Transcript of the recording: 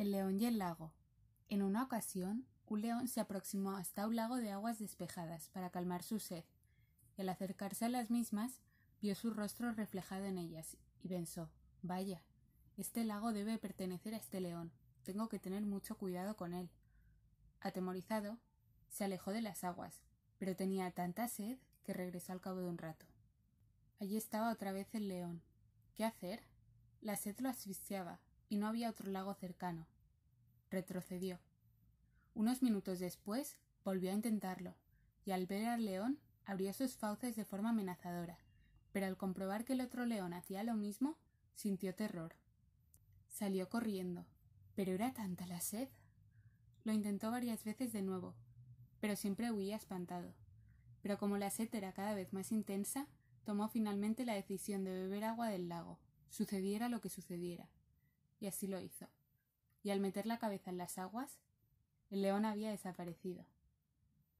El león y el lago. En una ocasión, un león se aproximó hasta un lago de aguas despejadas para calmar su sed, al acercarse a las mismas vio su rostro reflejado en ellas, y pensó Vaya, este lago debe pertenecer a este león. Tengo que tener mucho cuidado con él. Atemorizado, se alejó de las aguas, pero tenía tanta sed que regresó al cabo de un rato. Allí estaba otra vez el león. ¿Qué hacer? La sed lo asfixiaba, y no había otro lago cercano. Retrocedió. Unos minutos después volvió a intentarlo, y al ver al león abrió sus fauces de forma amenazadora, pero al comprobar que el otro león hacía lo mismo, sintió terror. Salió corriendo, pero era tanta la sed. Lo intentó varias veces de nuevo, pero siempre huía espantado. Pero como la sed era cada vez más intensa, tomó finalmente la decisión de beber agua del lago, sucediera lo que sucediera. Y así lo hizo. Y al meter la cabeza en las aguas, el león había desaparecido.